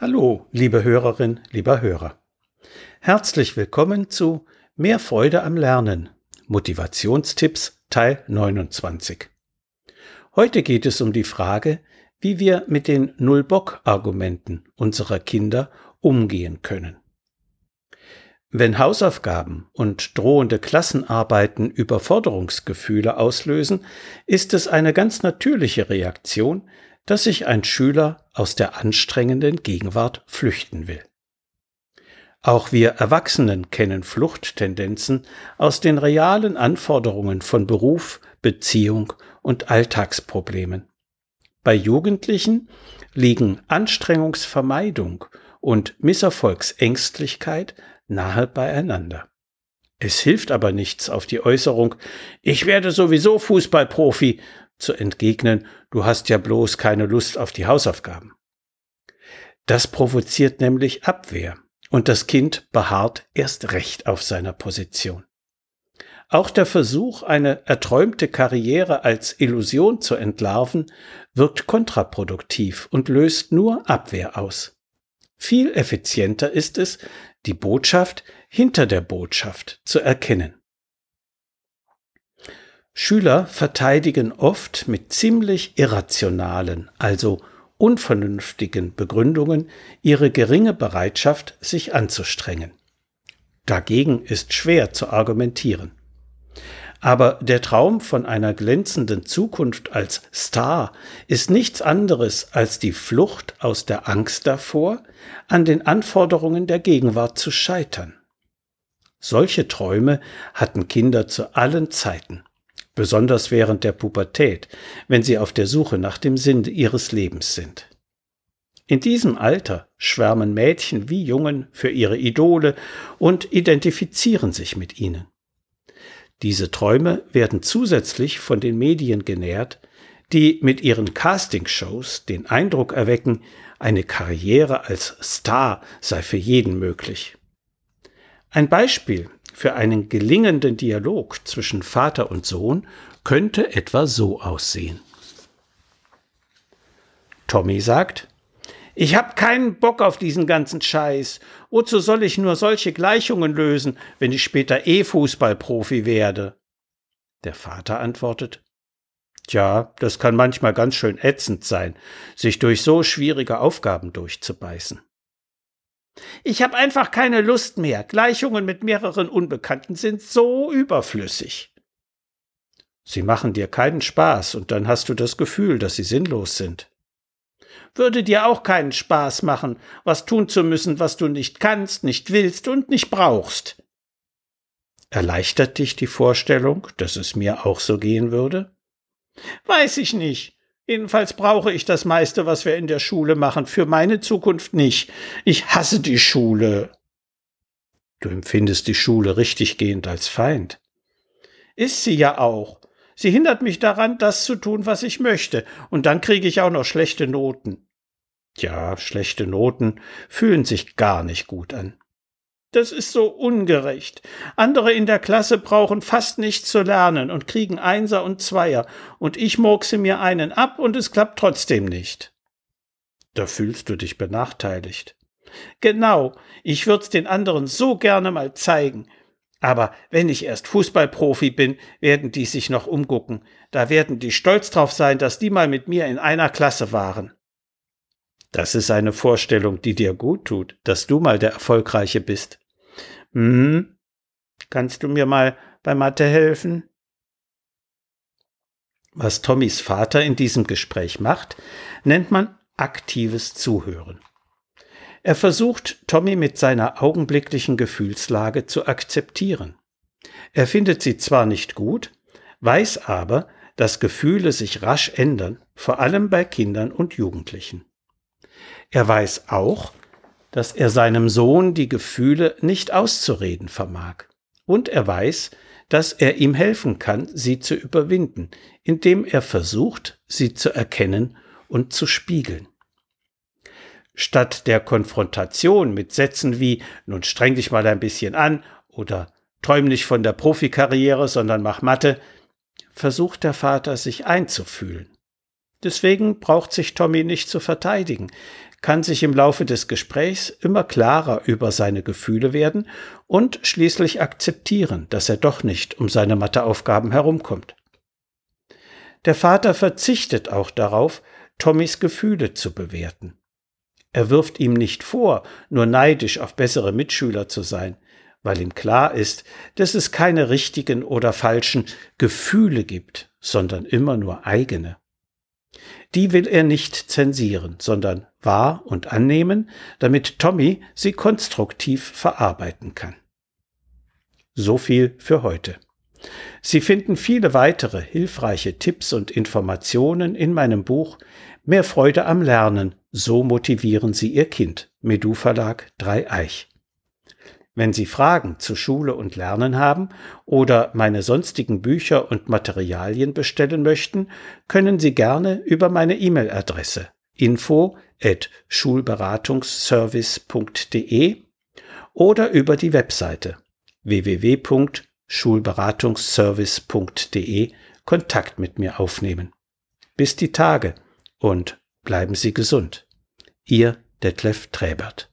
Hallo, liebe Hörerin, lieber Hörer. Herzlich willkommen zu Mehr Freude am Lernen. Motivationstipps Teil 29. Heute geht es um die Frage, wie wir mit den Null-Bock-Argumenten unserer Kinder umgehen können. Wenn Hausaufgaben und drohende Klassenarbeiten Überforderungsgefühle auslösen, ist es eine ganz natürliche Reaktion, dass sich ein Schüler aus der anstrengenden Gegenwart flüchten will. Auch wir Erwachsenen kennen Fluchttendenzen aus den realen Anforderungen von Beruf, Beziehung und Alltagsproblemen. Bei Jugendlichen liegen Anstrengungsvermeidung und Misserfolgsängstlichkeit nahe beieinander. Es hilft aber nichts auf die Äußerung, ich werde sowieso Fußballprofi zu entgegnen, du hast ja bloß keine Lust auf die Hausaufgaben. Das provoziert nämlich Abwehr und das Kind beharrt erst recht auf seiner Position. Auch der Versuch, eine erträumte Karriere als Illusion zu entlarven, wirkt kontraproduktiv und löst nur Abwehr aus. Viel effizienter ist es, die Botschaft hinter der Botschaft zu erkennen. Schüler verteidigen oft mit ziemlich irrationalen, also unvernünftigen Begründungen ihre geringe Bereitschaft, sich anzustrengen. Dagegen ist schwer zu argumentieren. Aber der Traum von einer glänzenden Zukunft als Star ist nichts anderes als die Flucht aus der Angst davor, an den Anforderungen der Gegenwart zu scheitern. Solche Träume hatten Kinder zu allen Zeiten besonders während der Pubertät, wenn sie auf der Suche nach dem Sinn ihres Lebens sind. In diesem Alter schwärmen Mädchen wie Jungen für ihre Idole und identifizieren sich mit ihnen. Diese Träume werden zusätzlich von den Medien genährt, die mit ihren Castingshows den Eindruck erwecken, eine Karriere als Star sei für jeden möglich. Ein Beispiel für einen gelingenden Dialog zwischen Vater und Sohn könnte etwa so aussehen. Tommy sagt, ich hab keinen Bock auf diesen ganzen Scheiß. Wozu soll ich nur solche Gleichungen lösen, wenn ich später eh Fußballprofi werde? Der Vater antwortet, Tja, das kann manchmal ganz schön ätzend sein, sich durch so schwierige Aufgaben durchzubeißen. Ich habe einfach keine Lust mehr. Gleichungen mit mehreren Unbekannten sind so überflüssig. Sie machen dir keinen Spaß und dann hast du das Gefühl, dass sie sinnlos sind. Würde dir auch keinen Spaß machen, was tun zu müssen, was du nicht kannst, nicht willst und nicht brauchst. Erleichtert dich die Vorstellung, dass es mir auch so gehen würde? Weiß ich nicht. Jedenfalls brauche ich das meiste, was wir in der Schule machen, für meine Zukunft nicht. Ich hasse die Schule. Du empfindest die Schule richtiggehend als Feind. Ist sie ja auch. Sie hindert mich daran, das zu tun, was ich möchte, und dann kriege ich auch noch schlechte Noten. Ja, schlechte Noten fühlen sich gar nicht gut an. Das ist so ungerecht. Andere in der Klasse brauchen fast nichts zu lernen und kriegen Einser und Zweier, und ich murkse mir einen ab und es klappt trotzdem nicht. Da fühlst du dich benachteiligt. Genau, ich würd's den anderen so gerne mal zeigen. Aber wenn ich erst Fußballprofi bin, werden die sich noch umgucken. Da werden die stolz drauf sein, dass die mal mit mir in einer Klasse waren. Das ist eine Vorstellung, die dir gut tut, dass du mal der Erfolgreiche bist. Hm, kannst du mir mal bei Mathe helfen? Was Tommys Vater in diesem Gespräch macht, nennt man aktives Zuhören. Er versucht, Tommy mit seiner augenblicklichen Gefühlslage zu akzeptieren. Er findet sie zwar nicht gut, weiß aber, dass Gefühle sich rasch ändern, vor allem bei Kindern und Jugendlichen. Er weiß auch, dass er seinem Sohn die Gefühle nicht auszureden vermag. Und er weiß, dass er ihm helfen kann, sie zu überwinden, indem er versucht, sie zu erkennen und zu spiegeln. Statt der Konfrontation mit Sätzen wie nun streng dich mal ein bisschen an oder träum nicht von der Profikarriere, sondern mach Mathe, versucht der Vater sich einzufühlen. Deswegen braucht sich Tommy nicht zu verteidigen. kann sich im Laufe des Gesprächs immer klarer über seine Gefühle werden und schließlich akzeptieren, dass er doch nicht um seine Matheaufgaben herumkommt. Der Vater verzichtet auch darauf, Tommys Gefühle zu bewerten. Er wirft ihm nicht vor, nur neidisch auf bessere Mitschüler zu sein, weil ihm klar ist, dass es keine richtigen oder falschen Gefühle gibt, sondern immer nur eigene. Die will er nicht zensieren, sondern wahr und annehmen, damit Tommy sie konstruktiv verarbeiten kann. So viel für heute. Sie finden viele weitere hilfreiche Tipps und Informationen in meinem Buch Mehr Freude am Lernen, so motivieren Sie Ihr Kind. Medu Verlag Dreieich. Wenn Sie Fragen zu Schule und Lernen haben oder meine sonstigen Bücher und Materialien bestellen möchten, können Sie gerne über meine E-Mail-Adresse info at schulberatungsservice.de oder über die Webseite www.schulberatungsservice.de Kontakt mit mir aufnehmen. Bis die Tage und bleiben Sie gesund. Ihr Detlef Träbert.